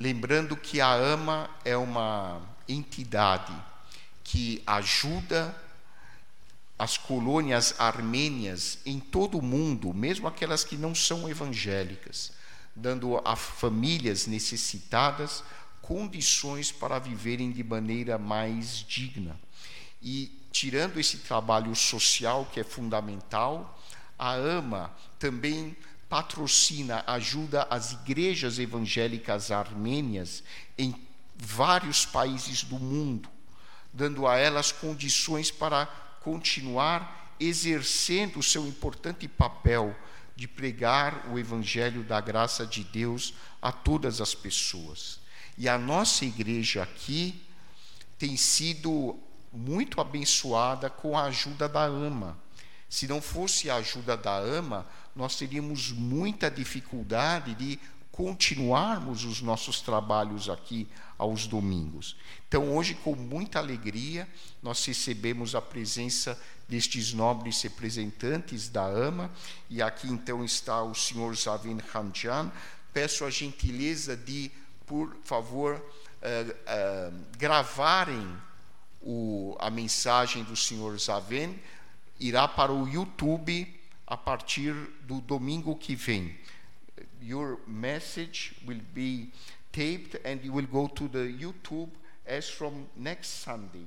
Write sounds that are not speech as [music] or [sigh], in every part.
lembrando que a AMA é uma entidade que ajuda as colônias armênias em todo o mundo, mesmo aquelas que não são evangélicas, dando a famílias necessitadas condições para viverem de maneira mais digna. E tirando esse trabalho social que é fundamental, a AMA também patrocina, ajuda as igrejas evangélicas armênias em vários países do mundo, dando a elas condições para continuar exercendo o seu importante papel de pregar o evangelho da graça de Deus a todas as pessoas. E a nossa igreja aqui tem sido muito abençoada com a ajuda da AMA. Se não fosse a ajuda da AMA, nós teríamos muita dificuldade de continuarmos os nossos trabalhos aqui aos domingos. Então, hoje, com muita alegria, nós recebemos a presença destes nobres representantes da AMA, e aqui então está o senhor Zavin Khanjan. Peço a gentileza de, por favor, uh, uh, gravarem o, a mensagem do senhor Zavin, irá para o YouTube a partir do domingo que vem. Your message will be taped and you will go to the YouTube as from next Sunday.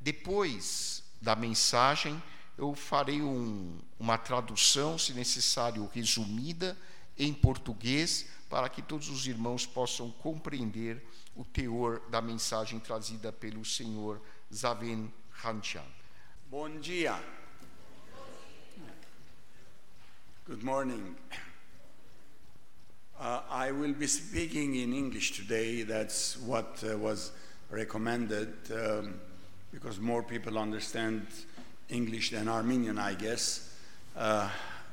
Depois da mensagem, eu farei um, uma tradução, se necessário, resumida em português, para que todos os irmãos possam compreender o teor da mensagem trazida pelo senhor Zaven Khanchan. Bom dia. Good morning. Uh, I will be speaking in English today. That's what uh, was recommended um, because more people understand English than Armenian, I guess. Uh,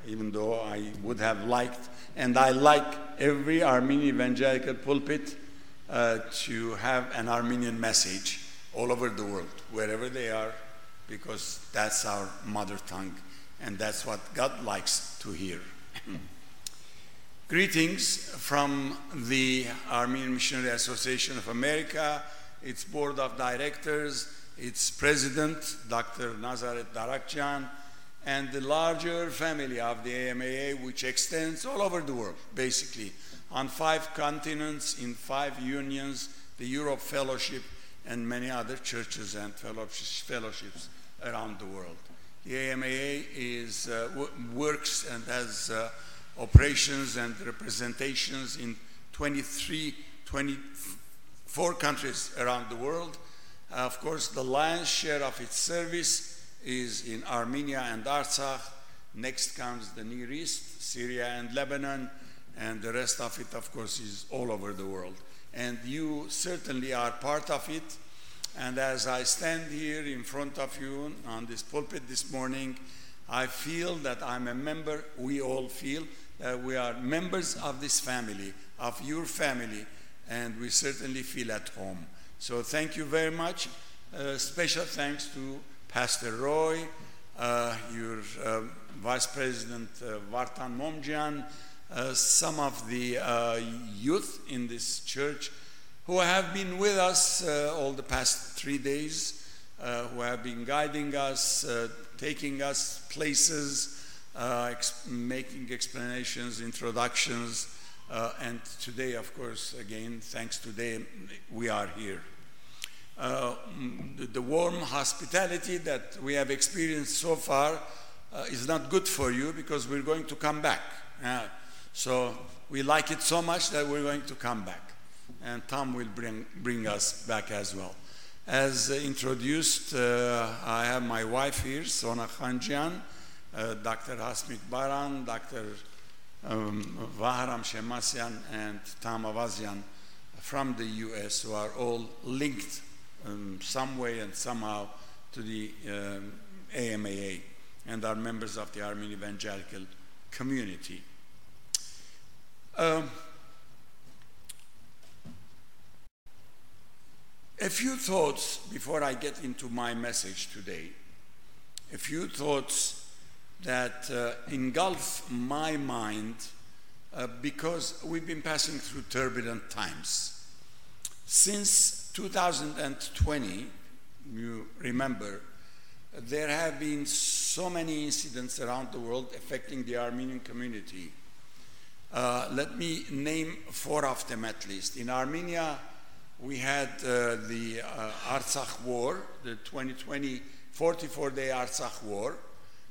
even though I would have liked, and I like every Armenian evangelical pulpit uh, to have an Armenian message all over the world, wherever they are, because that's our mother tongue and that's what God likes to hear. [laughs] Greetings from the Armenian Missionary Association of America, its board of directors, its president, Dr. Nazaret Darakjian, and the larger family of the AMAA, which extends all over the world, basically, on five continents, in five unions, the Europe Fellowship, and many other churches and fellowships around the world. The AMAA is, uh, works and has uh, operations and representations in 23, 24 countries around the world. Uh, of course, the lion's share of its service is in Armenia and Artsakh. Next comes the Near East, Syria and Lebanon, and the rest of it, of course, is all over the world. And you certainly are part of it. And as I stand here in front of you on this pulpit this morning, I feel that I'm a member, we all feel that we are members of this family, of your family, and we certainly feel at home. So thank you very much. Uh, special thanks to Pastor Roy, uh, your uh, Vice President uh, Vartan Momjian, uh, some of the uh, youth in this church who have been with us uh, all the past three days, uh, who have been guiding us, uh, taking us places, uh, ex- making explanations, introductions, uh, and today, of course, again, thanks to them, we are here. Uh, the, the warm hospitality that we have experienced so far is not good for you because we're going to come back. so we like it so much that we're going to come back and Tom will bring, bring us back as well. As introduced, uh, I have my wife here, Sona Khanjian, uh, Dr. Hasmik Baran, Dr. Um, Vaharam Shemasian, and Tam Avazian from the US, who are all linked um, some way and somehow to the um, AMAA and are members of the Armenian Evangelical community. Um, A few thoughts before I get into my message today. A few thoughts that uh, engulf my mind uh, because we've been passing through turbulent times. Since 2020, you remember, there have been so many incidents around the world affecting the Armenian community. Uh, let me name four of them at least. In Armenia, we had uh, the uh, Artsakh War, the 2020 44 day Artsakh War,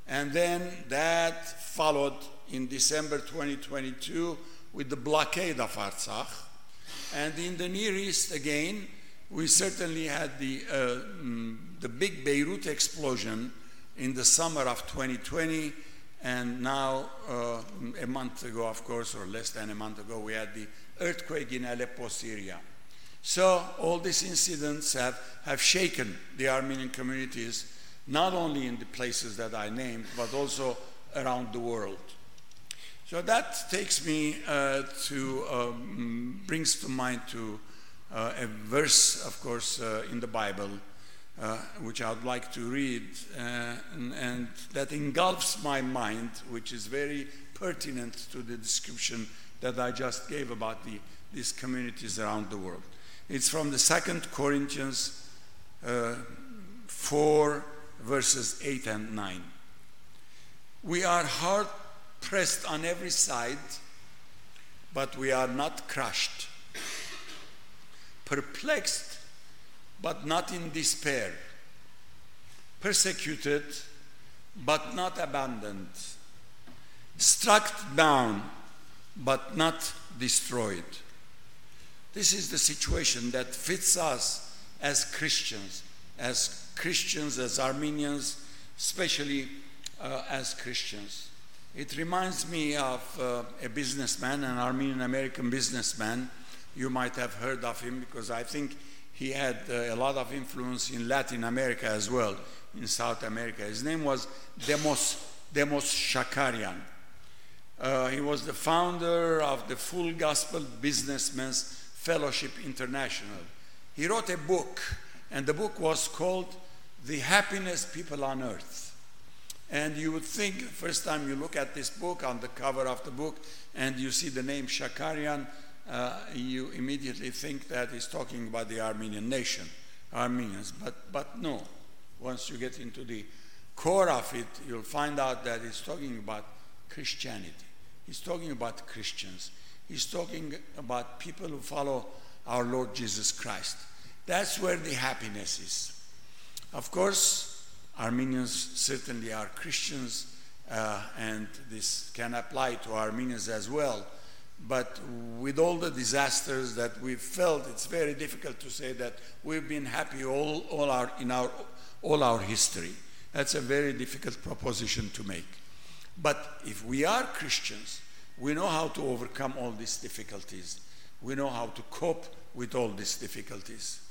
and then that followed in December 2022 with the blockade of Artsakh. And in the Near East, again, we certainly had the, uh, mm, the big Beirut explosion in the summer of 2020, and now, uh, a month ago, of course, or less than a month ago, we had the earthquake in Aleppo, Syria. So, all these incidents have, have shaken the Armenian communities, not only in the places that I named, but also around the world. So that takes me uh, to, um, brings to mind to uh, a verse, of course, uh, in the Bible, uh, which I'd like to read, uh, and, and, that engulfs my mind, which is very pertinent to the description that I just gave about the, these communities around the world. It's from the Second Corinthians uh, 4, verses 8 and 9. We are hard pressed on every side, but we are not crushed, perplexed, but not in despair, persecuted, but not abandoned, struck down, but not destroyed. This is the situation that fits us as Christians, as Christians, as Armenians, especially uh, as Christians. It reminds me of uh, a businessman, an Armenian American businessman. You might have heard of him because I think he had uh, a lot of influence in Latin America as well, in South America. His name was Demos, Demos Shakarian. Uh, he was the founder of the Full Gospel Businessmen's Fellowship International. He wrote a book, and the book was called The Happiest People on Earth. And you would think, first time you look at this book, on the cover of the book, and you see the name Shakarian, uh, you immediately think that he's talking about the Armenian nation, Armenians. But, but no, once you get into the core of it, you'll find out that he's talking about Christianity. He's talking about Christians. He's talking about people who follow our Lord Jesus Christ. That's where the happiness is. Of course, Armenians certainly are Christians, uh, and this can apply to Armenians as well. But with all the disasters that we've felt, it's very difficult to say that we've been happy all, all, our, in our, all our history. That's a very difficult proposition to make. But if we are Christians, we know how to overcome all these difficulties. We know how to cope with all these difficulties.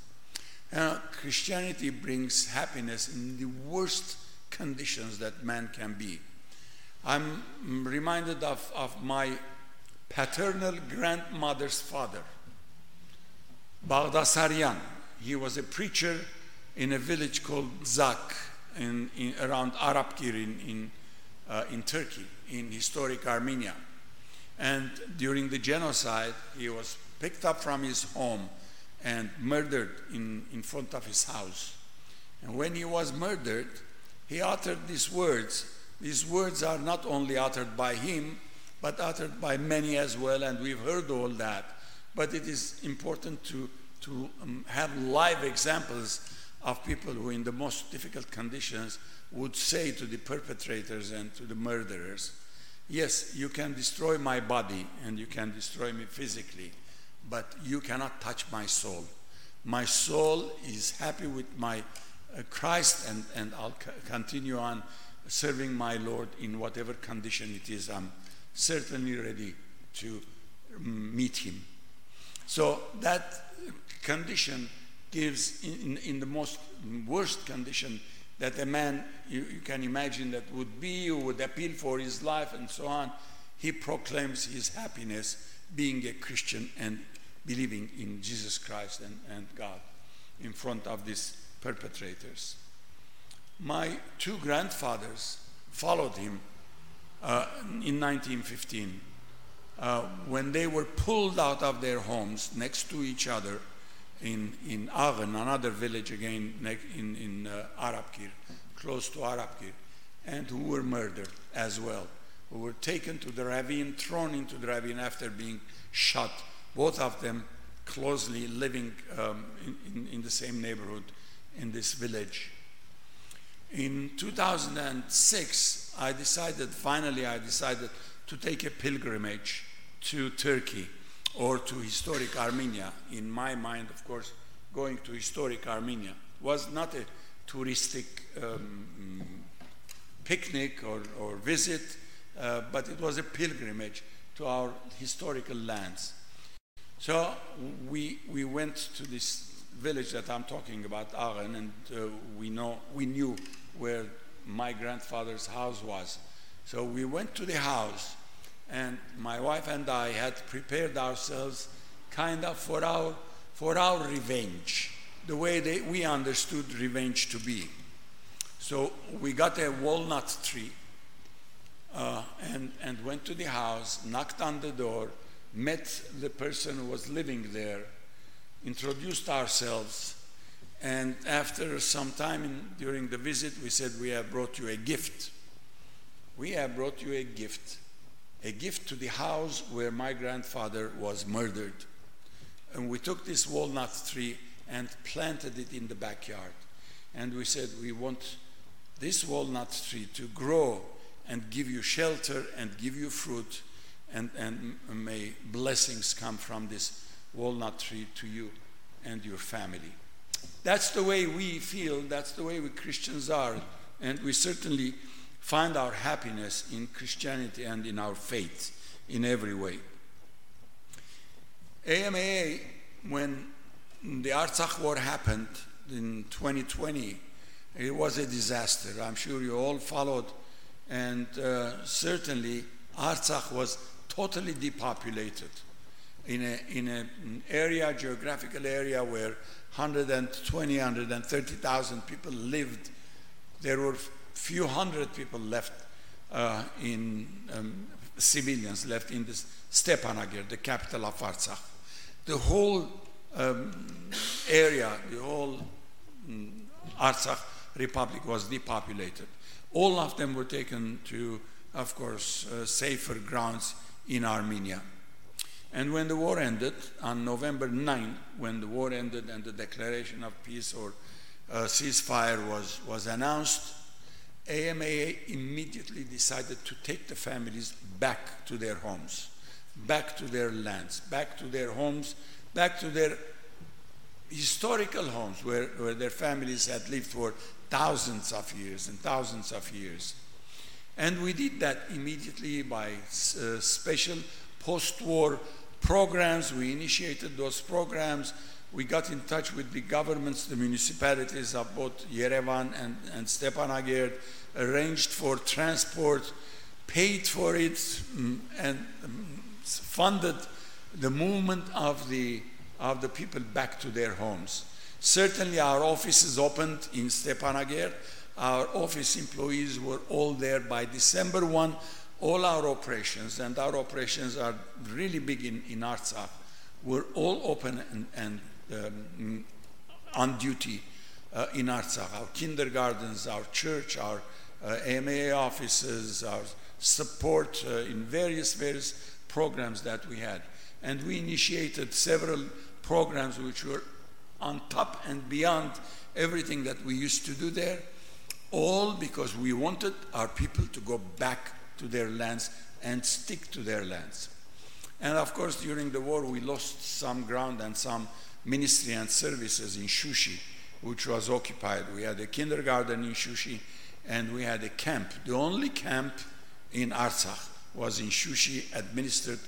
Uh, Christianity brings happiness in the worst conditions that man can be. I'm reminded of, of my paternal grandmother's father, Baghdasarian. He was a preacher in a village called Zak in, in, around Arapkir in, in, uh, in Turkey, in historic Armenia. And during the genocide, he was picked up from his home and murdered in, in front of his house. And when he was murdered, he uttered these words. These words are not only uttered by him, but uttered by many as well, and we've heard all that. But it is important to, to um, have live examples of people who, in the most difficult conditions, would say to the perpetrators and to the murderers, Yes, you can destroy my body and you can destroy me physically, but you cannot touch my soul. My soul is happy with my uh, Christ, and, and I'll c- continue on serving my Lord in whatever condition it is. I'm certainly ready to um, meet Him. So that condition gives, in, in the most worst condition that a man you, you can imagine that would be, who would appeal for his life and so on, he proclaims his happiness being a Christian and believing in Jesus Christ and, and God in front of these perpetrators. My two grandfathers followed him uh, in 1915. uh, when they were pulled out of their homes next to each other in, in Aghen, another village again in, in uh, Arabkir, close to Arabkir, and who were murdered as well, who were taken to the ravine, thrown into the ravine after being shot, both of them closely living um, in, in, in the same neighborhood in this village. In 2006, I decided, finally, I decided to take a pilgrimage to Turkey or to historic Armenia. In my mind, of course, going to historic Armenia was not a touristic um, picnic or, or visit, uh, but it was a pilgrimage to our historical lands. So we, we went to this village that I'm talking about, Aghen, and uh, we, know, we knew where my grandfather's house was. So we went to the house, and my wife and I had prepared ourselves kind of for our, for our revenge, the way they, we understood revenge to be. So we got a walnut tree uh, and, and went to the house, knocked on the door, met the person who was living there, introduced ourselves, and after some time in, during the visit, we said, We have brought you a gift. We have brought you a gift, a gift to the house where my grandfather was murdered. And we took this walnut tree and planted it in the backyard. And we said, We want this walnut tree to grow and give you shelter and give you fruit, and, and may blessings come from this walnut tree to you and your family. That's the way we feel, that's the way we Christians are, and we certainly find our happiness in Christianity and in our faith in every way. AMA, when the Artsakh War happened in 2020, it was a disaster. I'm sure you all followed, and uh, certainly Artsakh was totally depopulated in a in an area, geographical area where 120, 130,000 people lived. There were few hundred people left uh, in um, civilians left in this Stepanakert, the capital of Artsakh. The whole um, area, the whole um, Artsakh Republic was depopulated. All of them were taken to, of course, uh, safer grounds in Armenia. And when the war ended, on November 9, when the war ended and the declaration of peace or uh, ceasefire was, was announced, AMA immediately decided to take the families back to their homes, back to their lands, back to their homes, back to their historical homes where, where their families had lived for thousands of years and thousands of years. And we did that immediately by uh, special post war programs. We initiated those programs. We got in touch with the governments, the municipalities of both Yerevan and, and Stepanakert, arranged for transport, paid for it, mm, and mm, funded the movement of the, of the people back to their homes. Certainly, our offices opened in Stepanakert. Our office employees were all there by December 1 all our operations, and our operations are really big in, in Artsakh, were all open and, and um, on duty uh, in Artsakh. Our kindergartens, our church, our uh, AMA offices, our support uh, in various, various programs that we had. And we initiated several programs which were on top and beyond everything that we used to do there, all because we wanted our people to go back to their lands and stick to their lands. And of course, during the war, we lost some ground and some ministry and services in Shushi, which was occupied. We had a kindergarten in Shushi, and we had a camp. The only camp in Artsakh was in Shushi, administered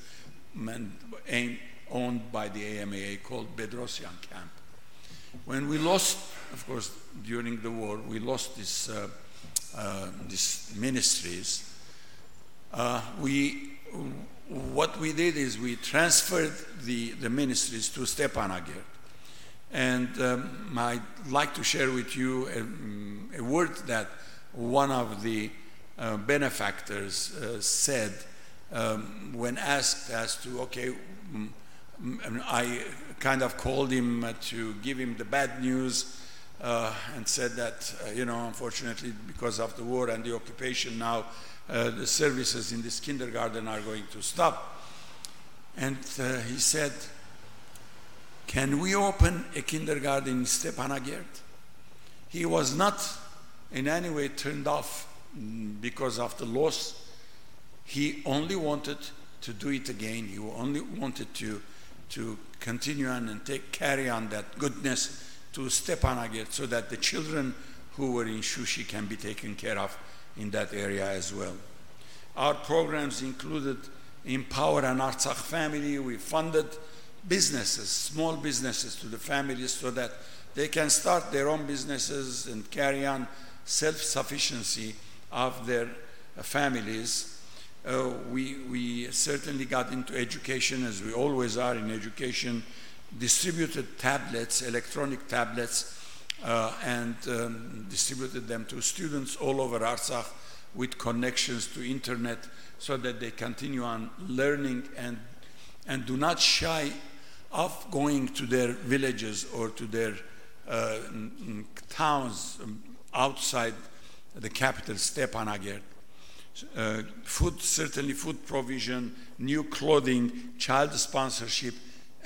and owned by the AMA, called Bedrosian Camp. When we lost, of course, during the war, we lost this, uh, uh, these ministries uh, we, what we did is we transferred the, the ministries to Stepanakert. And um, I'd like to share with you a, a word that one of the uh, benefactors uh, said um, when asked as to, okay, mm, mm, I kind of called him to give him the bad news uh, and said that, uh, you know, unfortunately, because of the war and the occupation now, uh, the services in this kindergarten are going to stop. And uh, he said, Can we open a kindergarten in Stepanakert? He was not in any way turned off mm, because of the loss. He only wanted to do it again. He only wanted to, to continue on and take carry on that goodness to Stepanakert so that the children who were in Shushi can be taken care of in that area as well. Our programs included Empower an Artsakh family. We funded businesses, small businesses to the families so that they can start their own businesses and carry on self-sufficiency of their families. Uh, we, we certainly got into education as we always are in education distributed tablets, electronic tablets, uh, and um, distributed them to students all over Artsakh with connections to internet so that they continue on learning and, and do not shy off going to their villages or to their uh, towns um, outside the capital, Stepanakert. Uh, food, certainly food provision, new clothing, child sponsorship,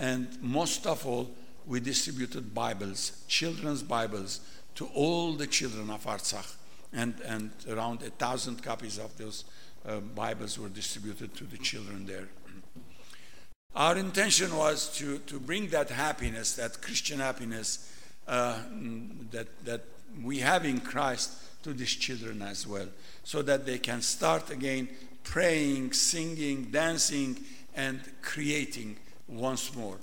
and most of all, we distributed Bibles, children's Bibles, to all the children of Artsakh. And, and around a thousand copies of those uh, Bibles were distributed to the children there. Our intention was to, to bring that happiness, that Christian happiness uh, that, that we have in Christ to these children as well, so that they can start again praying, singing, dancing, and creating once more.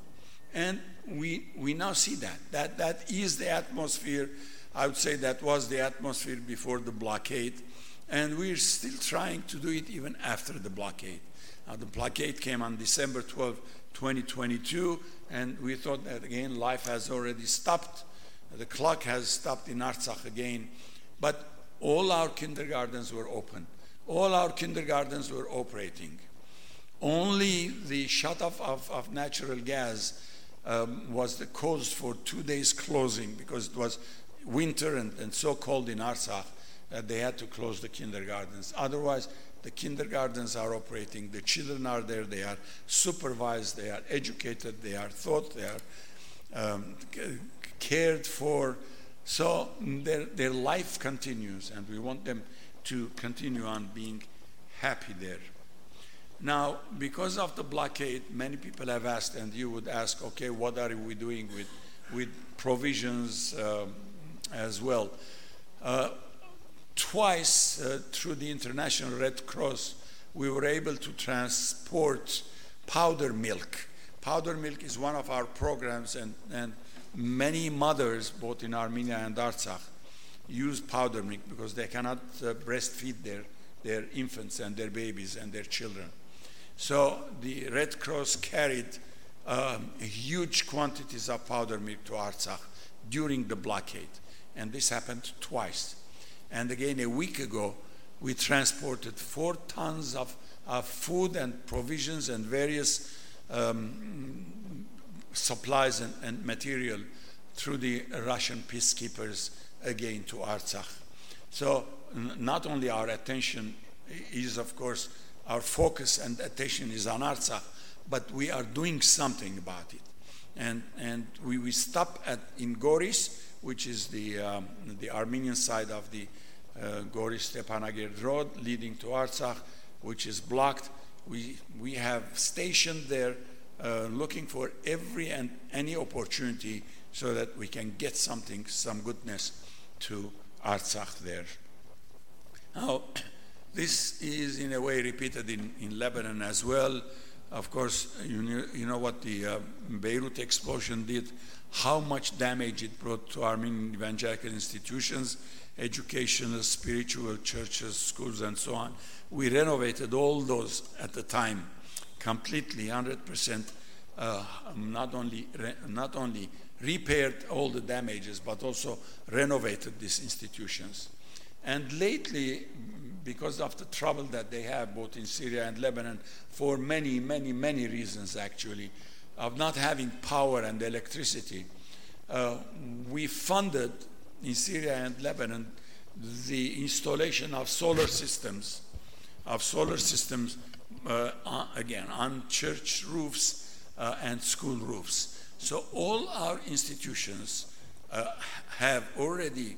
And we, we now see that. that. That is the atmosphere. I would say that was the atmosphere before the blockade. And we're still trying to do it even after the blockade. Now, the blockade came on December 12, 2022, and we thought that again life has already stopped. The clock has stopped in Artsakh again. But all our kindergartens were open. All our kindergartens were operating. Only the shut off of, of natural gas um, was the cause for two days closing because it was winter and, and so cold in Artsakh that they had to close the kindergartens. Otherwise, the kindergartens are operating, the children are there, they are supervised, they are educated, they are taught, they are um, cared for. So their, their life continues, and we want them to continue on being happy there. Now, because of the blockade, many people have asked, and you would ask, okay, what are we doing with, with provisions um, as well? Uh, twice uh, through the International Red Cross, we were able to transport powder milk. Powder milk is one of our programs, and, and many mothers, both in Armenia and Artsakh, use powder milk because they cannot uh, breastfeed their, their infants and their babies and their children. So the Red Cross carried um, huge quantities of powder milk to Artsakh during the blockade. And this happened twice. And again, a week ago, we transported four tons of, of food and provisions and various um, supplies and, and, material through the Russian peacekeepers again to Artsakh. So not only our attention is, of course, our focus and attention is on Artsakh, but we are doing something about it. And, and we, we stop at, in Goris, which is the, um, the Armenian side of the uh, Goris Stepanakert road leading to Artsakh, which is blocked. We, we have stationed there uh, looking for every and any opportunity so that we can get something, some goodness to Artsakh there. Now, this is in a way repeated in, in Lebanon as well. Of course, you know, you know what the uh, Beirut explosion did, how much damage it brought to Armenian evangelical institutions, educational, spiritual churches, schools, and so on. We renovated all those at the time completely, 100%, uh, not, only not only repaired all the damages, but also renovated these institutions. And lately, because of the trouble that they have both in Syria and Lebanon for many, many, many reasons actually, of not having power and electricity. Uh, we funded in Syria and Lebanon the installation of solar systems, of solar systems, uh, on, again, on church roofs uh, and school roofs. So all our institutions uh, have already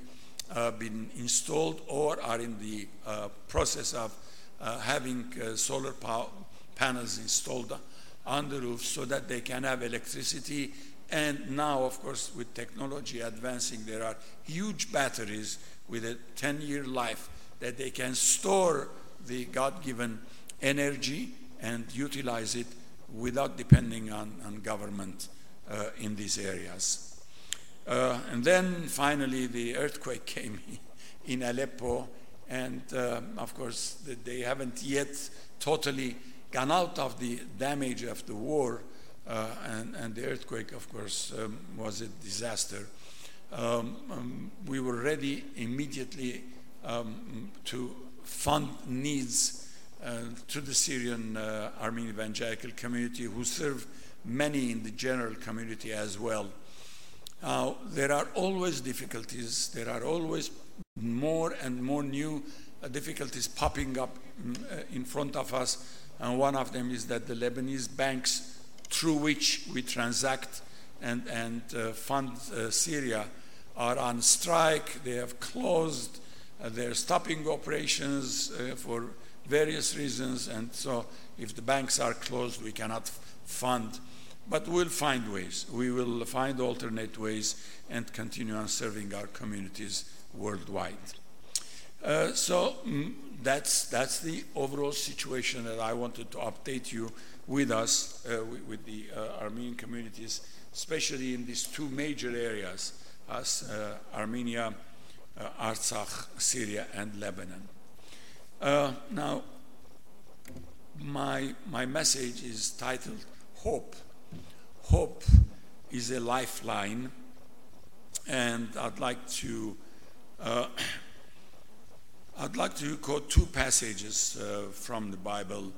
uh, been installed or are in the uh, process of uh, having solar power panels installed on the roof so that they can have electricity. And now, of course, with technology advancing, there are huge batteries with a 10 year life that they can store the God given energy and utilize it without depending on, on government uh, in these areas. Uh, and then finally, the earthquake came [laughs] in Aleppo, and uh, of course, they haven't yet totally gone out of the damage of the war, uh, and, and, the earthquake, of course, um, was a disaster. Um, um, we were ready immediately um, to fund needs uh, to the Syrian uh, Armenian evangelical community, who serve many in the general community as well. Uh, there are always difficulties. There are always more and more new uh, difficulties popping up mm, uh, in front of us. And one of them is that the Lebanese banks through which we transact and, and fund Syria are on strike. They have closed. They're stopping operations for various reasons. And so if the banks are closed, we cannot fund but we'll find ways. We will find alternate ways and continue on serving our communities worldwide. Uh, so mm, that's, that's the overall situation that I wanted to update you with us, uh, with, with, the uh, Armenian communities, especially in these two major areas, as uh, Armenia, uh, Artsakh, Syria, and Lebanon. Uh, now, my, my message is titled Hope hope is a lifeline, and I'd like to uh, [clears throat] I'd like to quote two passages uh, from the Bible.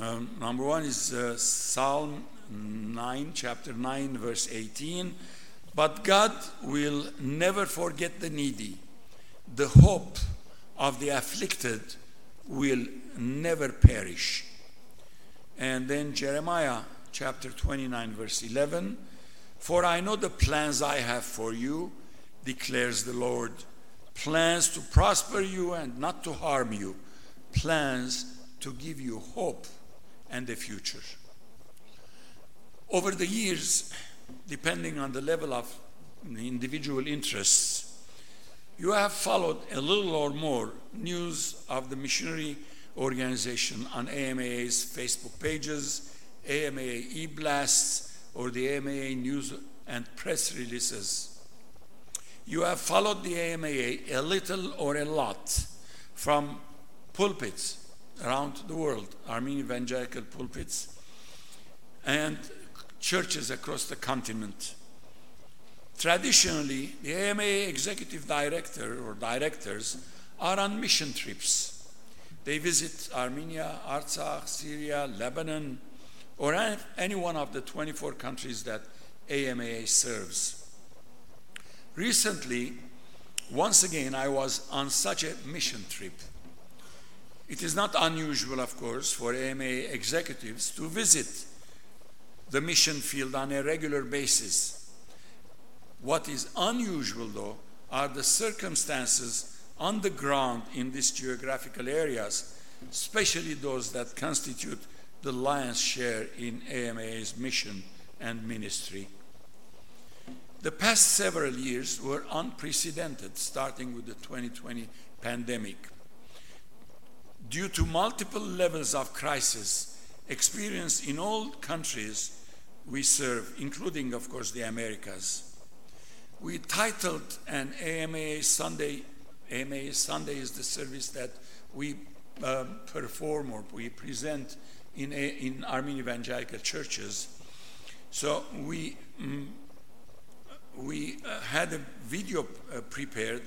Um, number one is uh, Psalm 9, chapter 9, verse 18. But God will never forget the needy. The hope of the afflicted will never perish. And then Jeremiah chapter 29, verse 11. For I know the plans I have for you, declares the Lord plans to prosper you and not to harm you, plans to give you hope and a future. Over the years, depending on the level of individual interests, you have followed a little or more news of the missionary organization on AMA's Facebook pages AMA e-blasts or the AMA news and press releases. You have followed the AMA a little or a lot from pulpits around the world, Armenian evangelical pulpits, and churches across the continent. Traditionally, the AMA executive director or directors are on mission trips. They visit Armenia, Artsakh, Syria, Lebanon, or any one of the 24 countries that AMA serves. Recently, once again, I was on such a mission trip. It is not unusual, of course, for AMA executives to visit the mission field on a regular basis. What is unusual, though, are the circumstances on the ground in these geographical areas, especially those that constitute the lion's share in AMA's mission and ministry. The past several years were unprecedented, starting with the 2020 pandemic. Due to multiple levels of crisis experienced in all countries we serve, including, of course, the Americas, we titled an AMA Sunday. AMA Sunday is the service that we um, perform or we present in, a, in Armenian evangelical churches. So we, mm, we uh, had a video uh, prepared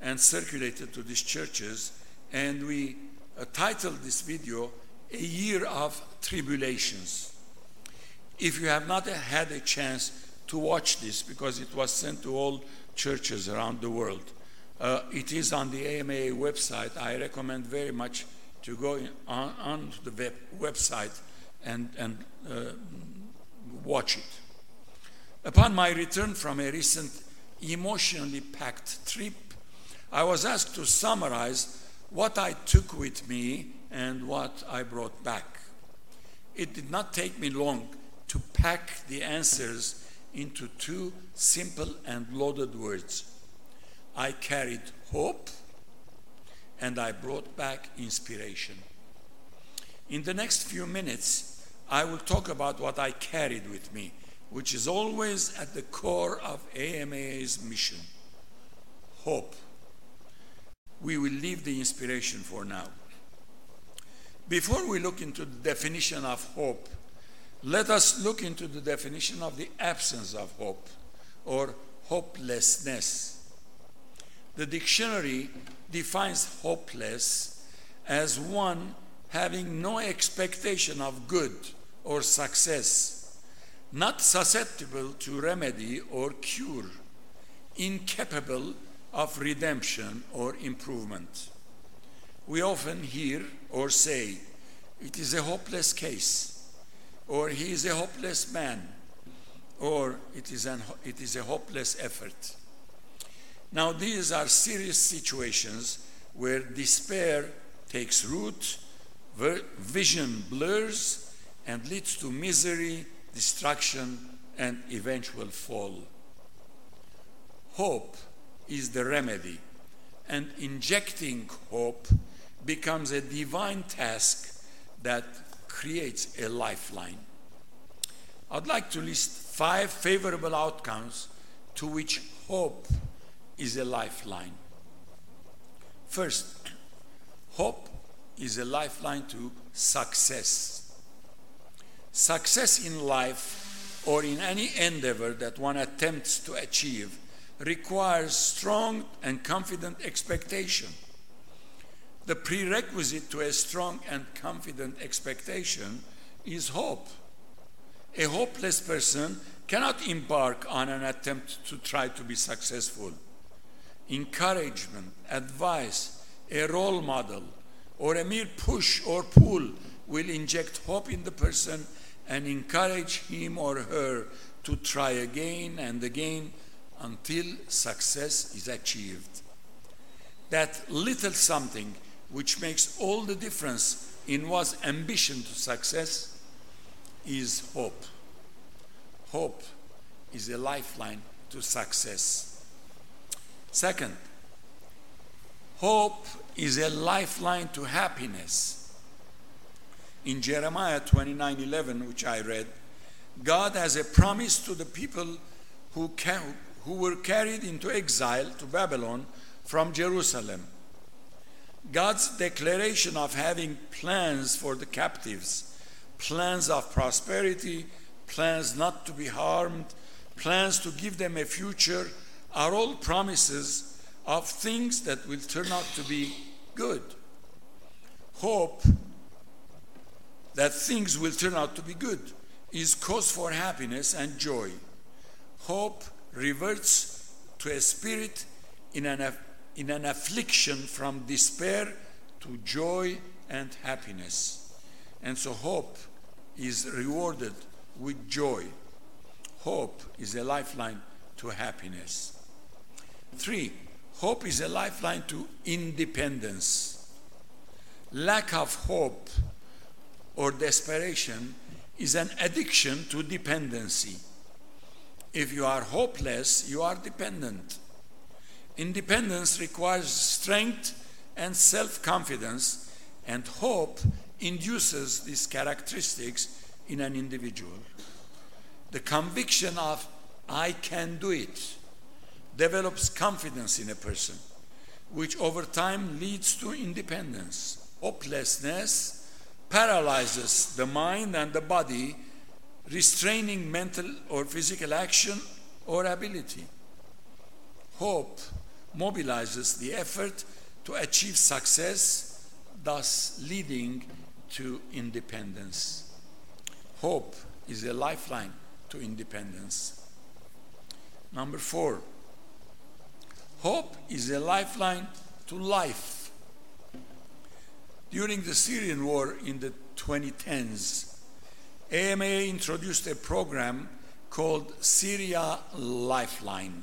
and circulated to these churches, and we uh, titled this video A Year of Tribulations. If you have not had a chance to watch this, because it was sent to all churches around the world, uh, it is on the AMA website. I recommend very much to go in, on, on the web, website and, and uh, watch it. Upon my return from a recent emotionally packed trip, I was asked to summarize what I took with me and what I brought back. It did not take me long to pack the answers into two simple and loaded words. I carried hope and I brought back inspiration. In the next few minutes, I will talk about what I carried with me, which is always at the core of AMA's mission hope. We will leave the inspiration for now. Before we look into the definition of hope, let us look into the definition of the absence of hope or hopelessness. The dictionary defines hopeless as one having no expectation of good or success, not susceptible to remedy or cure, incapable of redemption or improvement. We often hear or say, it is a hopeless case or he is a hopeless man, or it is, an, it is a hopeless effort. Now, these are serious situations where despair takes root, vision blurs, and leads to misery, destruction, and eventual fall. Hope is the remedy, and injecting hope becomes a divine task that creates a lifeline. I'd like to list five favorable outcomes to which hope is a lifeline. First, hope is a lifeline to success. Success in life or in any endeavor that one attempts to achieve requires strong and confident expectation the prerequisite to a strong and confident expectation is hope. A hopeless person cannot embark on an attempt to try to be successful. Encouragement, advice, a role model, or a mere push or pull will inject hope in the person and encourage him or her to try again and again until success is achieved. That little something which makes all the difference in one's ambition to success is hope. Hope is a lifeline to success. Second, hope is a lifeline to happiness. In Jeremiah 29:11, which I read, God has a promise to the people who, who were carried into exile to Babylon from Jerusalem. God's declaration of having plans for the captives, plans of prosperity, plans not to be harmed, plans to give them a future, are all promises of things that will turn out to be good. Hope that things will turn out to be good is cause for happiness and joy. Hope reverts to a spirit in an in an affliction from despair to joy and happiness. And so hope is rewarded with joy. Hope is a lifeline to happiness. Three, hope is a lifeline to independence. Lack of hope or desperation is an addiction to dependency. If you are hopeless, you are dependent. Independence requires strength and self confidence, and hope induces these characteristics in an individual. The conviction of, I can do it, develops confidence in a person, which over time leads to independence. Hopelessness paralyzes the mind and the body, restraining mental or physical action or ability. Hope mobilizes the effort to achieve success, thus leading to independence. Hope is a lifeline to independence. Number four, hope is a lifeline to life. During the Syrian war in the 2010s, AMA introduced a program called Syria Lifeline.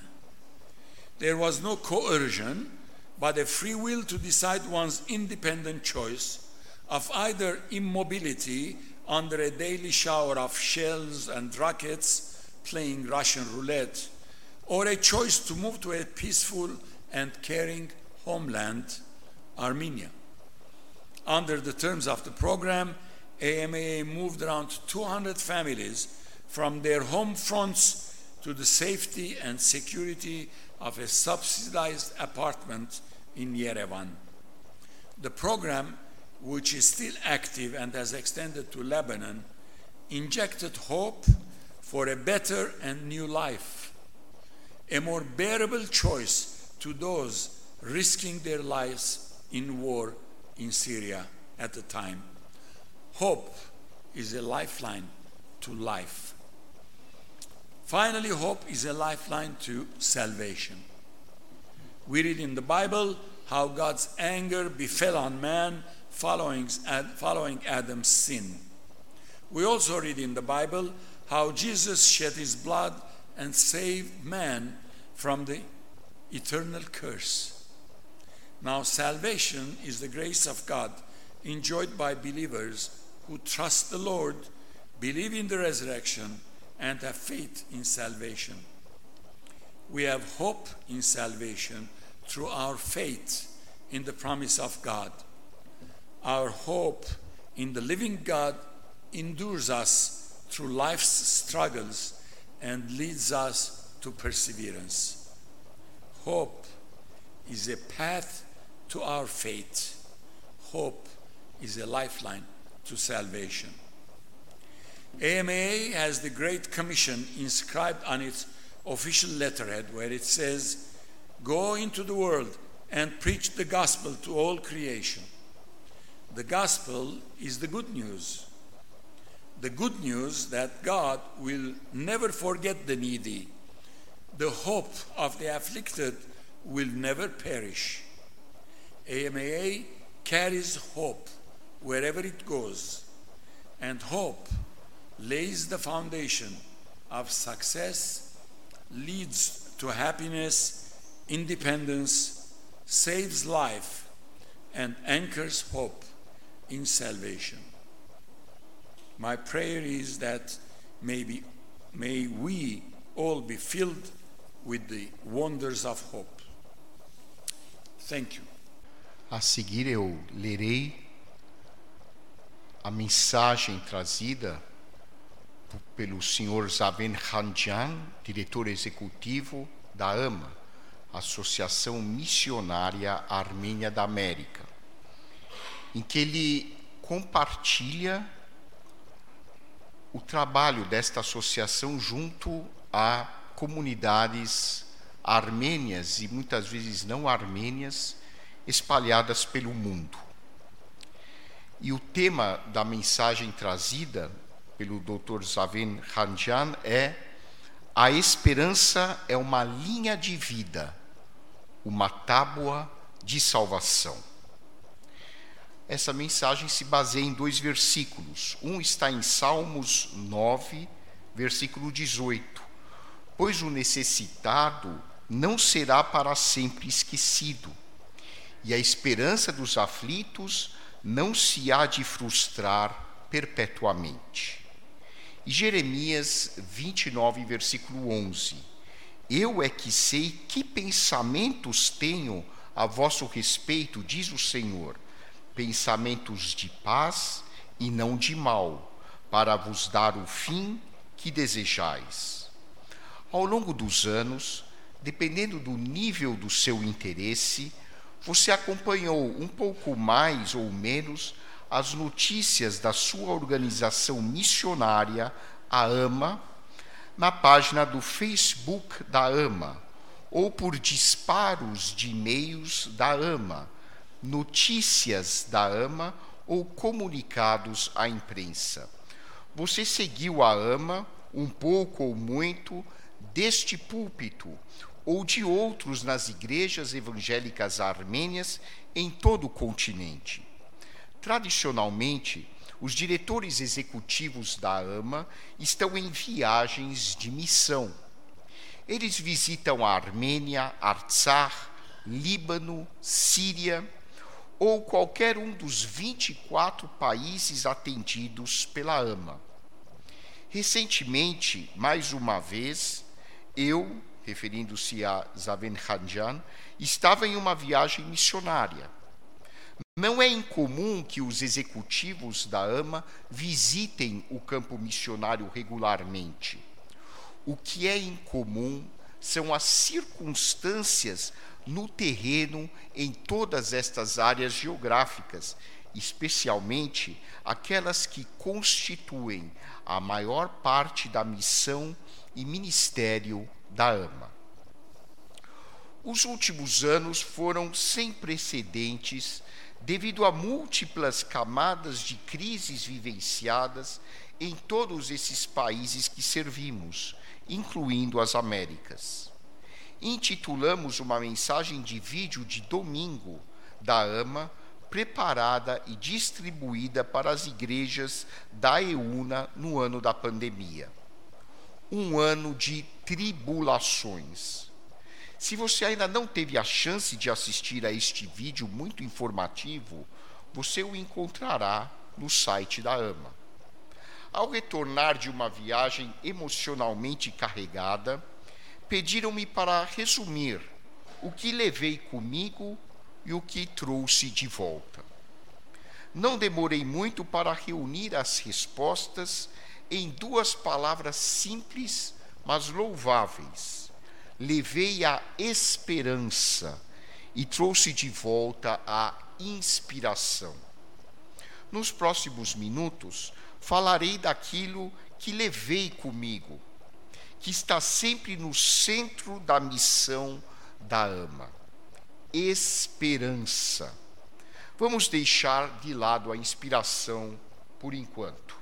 There was no coercion, but a free will to decide one's independent choice of either immobility under a daily shower of shells and rockets playing Russian roulette, or a choice to move to a peaceful and caring homeland, Armenia. Under the terms of the program, AMA moved around 200 families from their home fronts to the safety and security of a subsidized apartment in Yerevan. The program, which is still active and has extended to Lebanon, injected hope for a better and new life, a more bearable choice to those risking their lives in war in Syria at the time. Hope is a lifeline to life. Finally, hope is a lifeline to salvation. We read in the Bible how God's anger befell on man following, following Adam's sin. We also read in the Bible how Jesus shed his blood and save man from the eternal curse. Now, salvation is the grace of God enjoyed by believers who trust the Lord, believe in the resurrection, and have faith in salvation. We have hope in salvation through our faith in the promise of God. Our hope in the living God endures us through life's struggles and leads us to perseverance. Hope is a path to our faith. Hope is a lifeline to salvation. AMA has the Great Commission inscribed on its official letterhead where it says, Go into the world and preach the gospel to all creation. The gospel is the good news. The good news that God will never forget the needy. The hope of the afflicted will never perish. AMA carries hope wherever it goes, and hope lays the foundation of success, leads to happiness, independence, saves life, and anchors hope in salvation. My prayer is that maybe, may we all be filled with the wonders of hope. Thank you. A seguir eu lerei a mensagem trazida pelo senhor Zaven Khanjan, diretor executivo da AMA, Associação Missionária Armênia da América, em que ele compartilha o trabalho desta associação junto a comunidades armênias e muitas vezes não armênias espalhadas pelo mundo. E o tema da mensagem trazida pelo Dr. Zaven Khanjan é a esperança é uma linha de vida, uma tábua de salvação. Essa mensagem se baseia em dois versículos. Um está em Salmos 9, versículo 18. Pois o necessitado não será para sempre esquecido, e a esperança dos aflitos não se há de frustrar perpetuamente. E Jeremias 29, versículo 11: Eu é que sei que pensamentos tenho a vosso respeito, diz o Senhor, pensamentos de paz e não de mal, para vos dar o fim que desejais. Ao longo dos anos, dependendo do nível do seu interesse, você acompanhou um pouco mais ou menos as notícias da sua organização missionária, a AMA, na página do Facebook da AMA, ou por disparos de e-mails da AMA, notícias da AMA ou comunicados à imprensa. Você seguiu a AMA, um pouco ou muito, deste púlpito ou de outros nas igrejas evangélicas armênias em todo o continente. Tradicionalmente, os diretores executivos da AMA estão em viagens de missão. Eles visitam a Armênia, Artsar, Líbano, Síria ou qualquer um dos 24 países atendidos pela AMA. Recentemente, mais uma vez, eu, referindo-se a Zaven Khanjan, estava em uma viagem missionária. Não é incomum que os executivos da AMA visitem o campo missionário regularmente. O que é incomum são as circunstâncias no terreno em todas estas áreas geográficas, especialmente aquelas que constituem a maior parte da missão e ministério da AMA. Os últimos anos foram sem precedentes devido a múltiplas camadas de crises vivenciadas em todos esses países que servimos, incluindo as Américas. Intitulamos uma mensagem de vídeo de domingo da AMA, preparada e distribuída para as igrejas da EUNA no ano da pandemia. Um ano de tribulações. Se você ainda não teve a chance de assistir a este vídeo muito informativo, você o encontrará no site da AMA. Ao retornar de uma viagem emocionalmente carregada, pediram-me para resumir o que levei comigo e o que trouxe de volta. Não demorei muito para reunir as respostas em duas palavras simples, mas louváveis. Levei a esperança e trouxe de volta a inspiração. Nos próximos minutos, falarei daquilo que levei comigo, que está sempre no centro da missão da AMA: esperança. Vamos deixar de lado a inspiração por enquanto.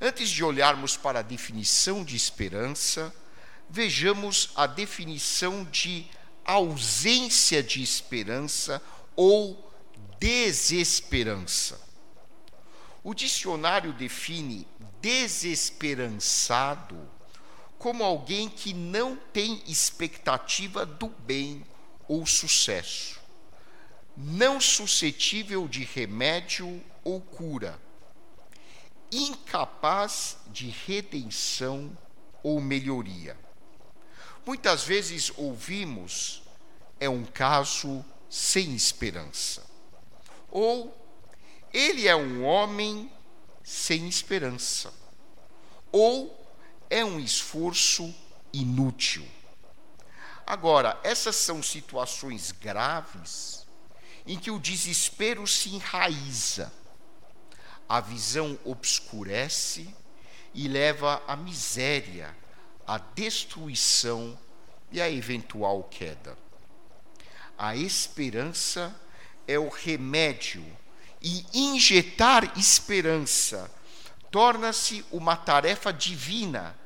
Antes de olharmos para a definição de esperança, vejamos a definição de ausência de esperança ou desesperança. O dicionário define desesperançado como alguém que não tem expectativa do bem ou sucesso, não suscetível de remédio ou cura, incapaz de redenção ou melhoria. Muitas vezes ouvimos é um caso sem esperança. Ou ele é um homem sem esperança. Ou é um esforço inútil. Agora, essas são situações graves em que o desespero se enraiza a visão obscurece e leva à miséria, à destruição e à eventual queda. A esperança é o remédio e injetar esperança torna-se uma tarefa divina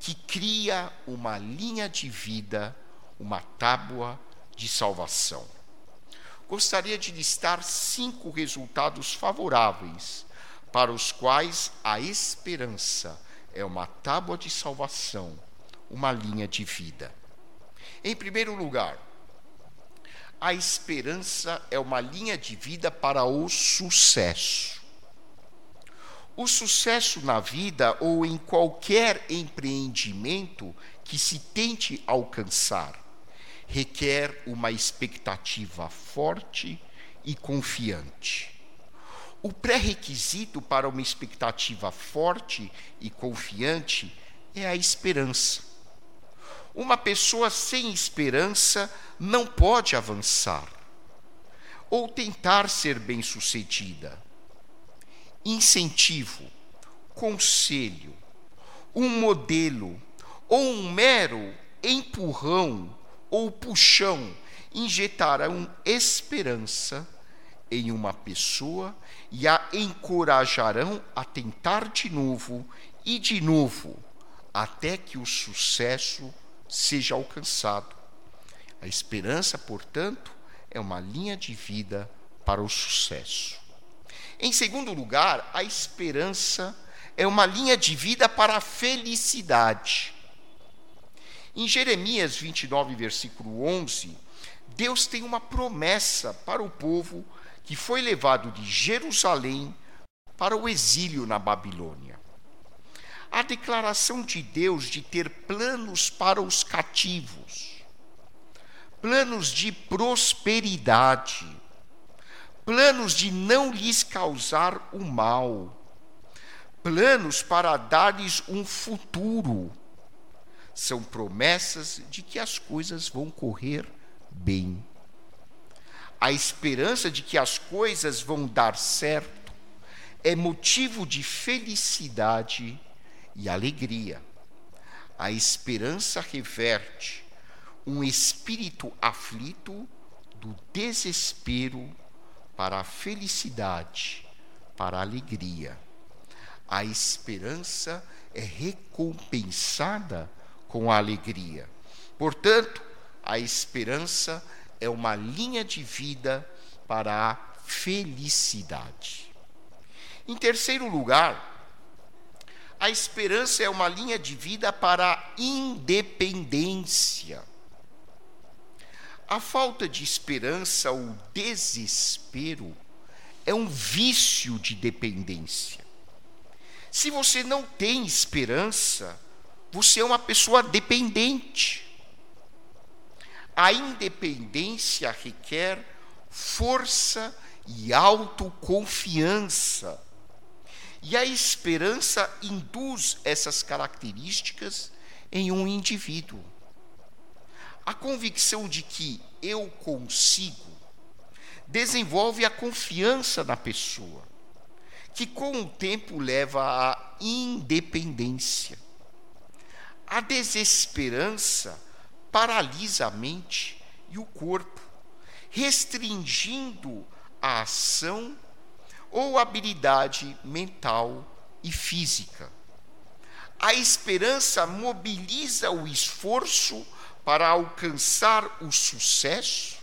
que cria uma linha de vida, uma tábua de salvação. Gostaria de listar cinco resultados favoráveis para os quais a esperança é uma tábua de salvação, uma linha de vida. Em primeiro lugar, a esperança é uma linha de vida para o sucesso. O sucesso na vida ou em qualquer empreendimento que se tente alcançar requer uma expectativa forte e confiante. O pré-requisito para uma expectativa forte e confiante é a esperança. Uma pessoa sem esperança não pode avançar ou tentar ser bem-sucedida. Incentivo, conselho, um modelo ou um mero empurrão ou puxão injetarão esperança em uma pessoa e a encorajarão a tentar de novo e de novo, até que o sucesso seja alcançado. A esperança, portanto, é uma linha de vida para o sucesso. Em segundo lugar, a esperança é uma linha de vida para a felicidade. Em Jeremias 29, versículo 11, Deus tem uma promessa para o povo que foi levado de Jerusalém para o exílio na Babilônia. A declaração de Deus de ter planos para os cativos, planos de prosperidade, planos de não lhes causar o mal, planos para dar-lhes um futuro. São promessas de que as coisas vão correr bem. A esperança de que as coisas vão dar certo é motivo de felicidade e alegria. A esperança reverte um espírito aflito do desespero para a felicidade, para a alegria. A esperança é recompensada com a alegria. Portanto, a esperança é uma linha de vida para a felicidade. Em terceiro lugar, a esperança é uma linha de vida para a independência. A falta de esperança, o desespero, é um vício de dependência. Se você não tem esperança, você é uma pessoa dependente. A independência requer força e autoconfiança. E a esperança induz essas características em um indivíduo. A convicção de que eu consigo desenvolve a confiança na pessoa, que com o tempo leva à independência. A desesperança paralisa a mente e o corpo, restringindo a ação ou habilidade mental e física. A esperança mobiliza o esforço para alcançar o sucesso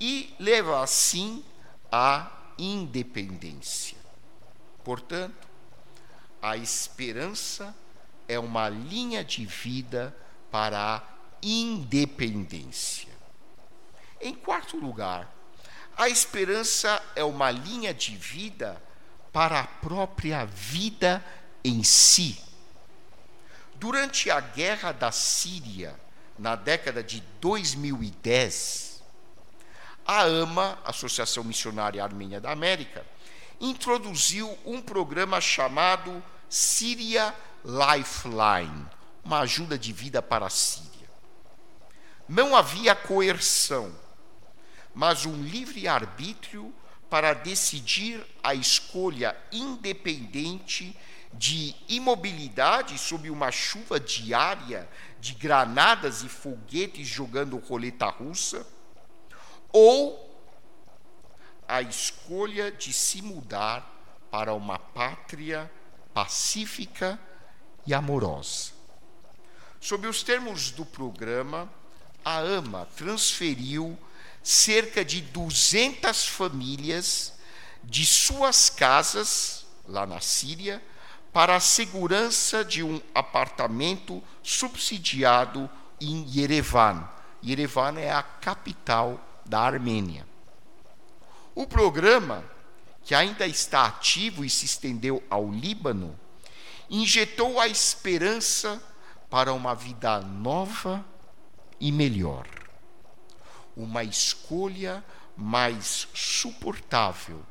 e leva assim à independência. Portanto, a esperança é uma linha de vida para a independência. Em quarto lugar, a esperança é uma linha de vida para a própria vida em si. Durante a guerra da Síria, na década de 2010, a AMA, Associação Missionária Armênia da América, introduziu um programa chamado Síria Lifeline, uma ajuda de vida para a Síria. Não havia coerção, mas um livre arbítrio para decidir a escolha independente de imobilidade sob uma chuva diária de granadas e foguetes jogando roleta russa, ou a escolha de se mudar para uma pátria pacífica e amorosa. Sob os termos do programa, a AMA transferiu cerca de 200 famílias de suas casas, lá na Síria, para a segurança de um apartamento subsidiado em Yerevan. Yerevan é a capital da Armênia. O programa, que ainda está ativo e se estendeu ao Líbano, injetou a esperança para uma vida nova e melhor. Uma escolha mais suportável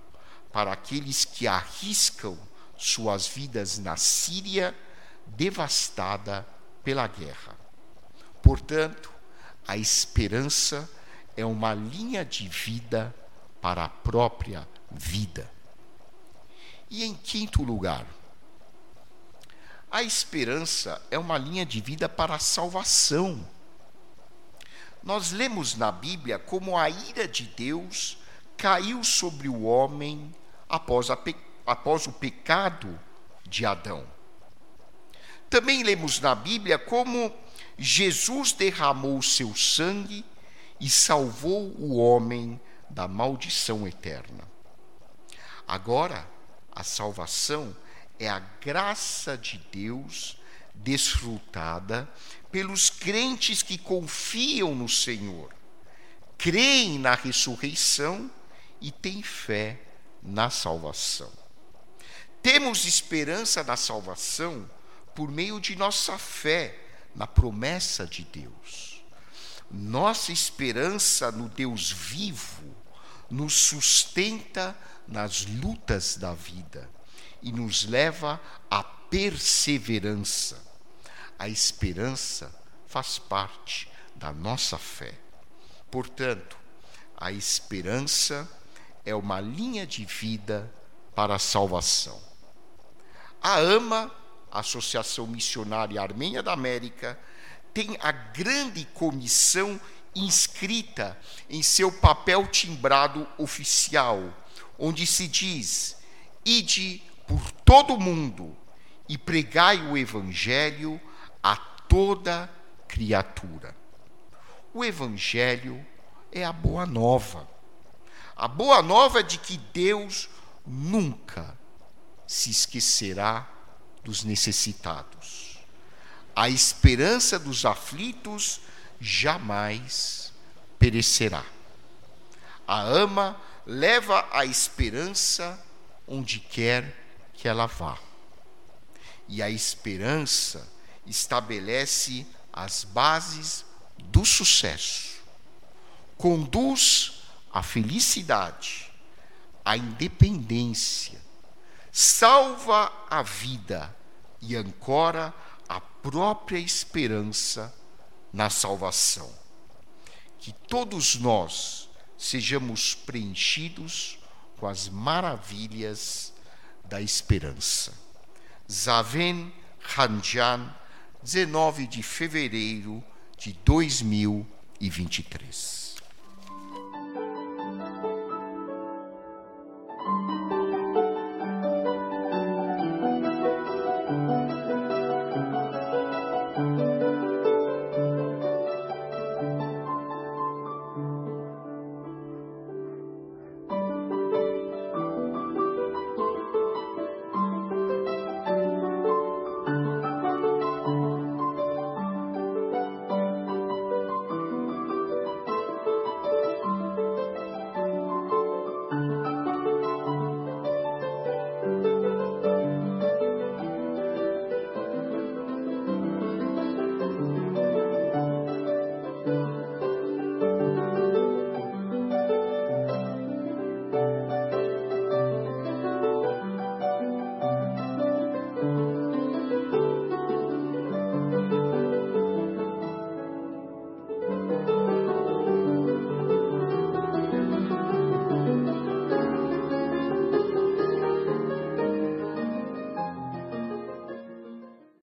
para aqueles que arriscam suas vidas na Síria, devastada pela guerra. Portanto, a esperança é uma linha de vida para a própria vida. E em quinto lugar, a esperança é uma linha de vida para a salvação. Nós lemos na Bíblia como a ira de Deus caiu sobre o homem após, pe... após o pecado de Adão. Também lemos na Bíblia como Jesus derramou seu sangue e salvou o homem da maldição eterna. Agora, a salvação é a graça de Deus desfrutada pelos crentes que confiam no Senhor, creem na ressurreição e têm fé na salvação. Temos esperança da salvação por meio de nossa fé na promessa de Deus. Nossa esperança no Deus vivo nos sustenta nas lutas da vida e nos leva à perseverança. A esperança faz parte da nossa fé. Portanto, a esperança é uma linha de vida para a salvação. A AMA Associação Missionária Armênia da América, tem a grande comissão inscrita em seu papel timbrado oficial, onde se diz: Ide por todo o mundo e pregai o Evangelho a toda criatura. O Evangelho é a boa nova. A boa nova é de que Deus nunca se esquecerá dos necessitados. A esperança dos aflitos jamais perecerá. A ama leva a esperança onde quer que ela vá. E a esperança estabelece as bases do sucesso, conduz à felicidade, à independência, salva a vida e ancora a própria esperança na salvação. Que todos nós sejamos preenchidos com as maravilhas da esperança. Zaven Hanjan, 19 de fevereiro de 2023.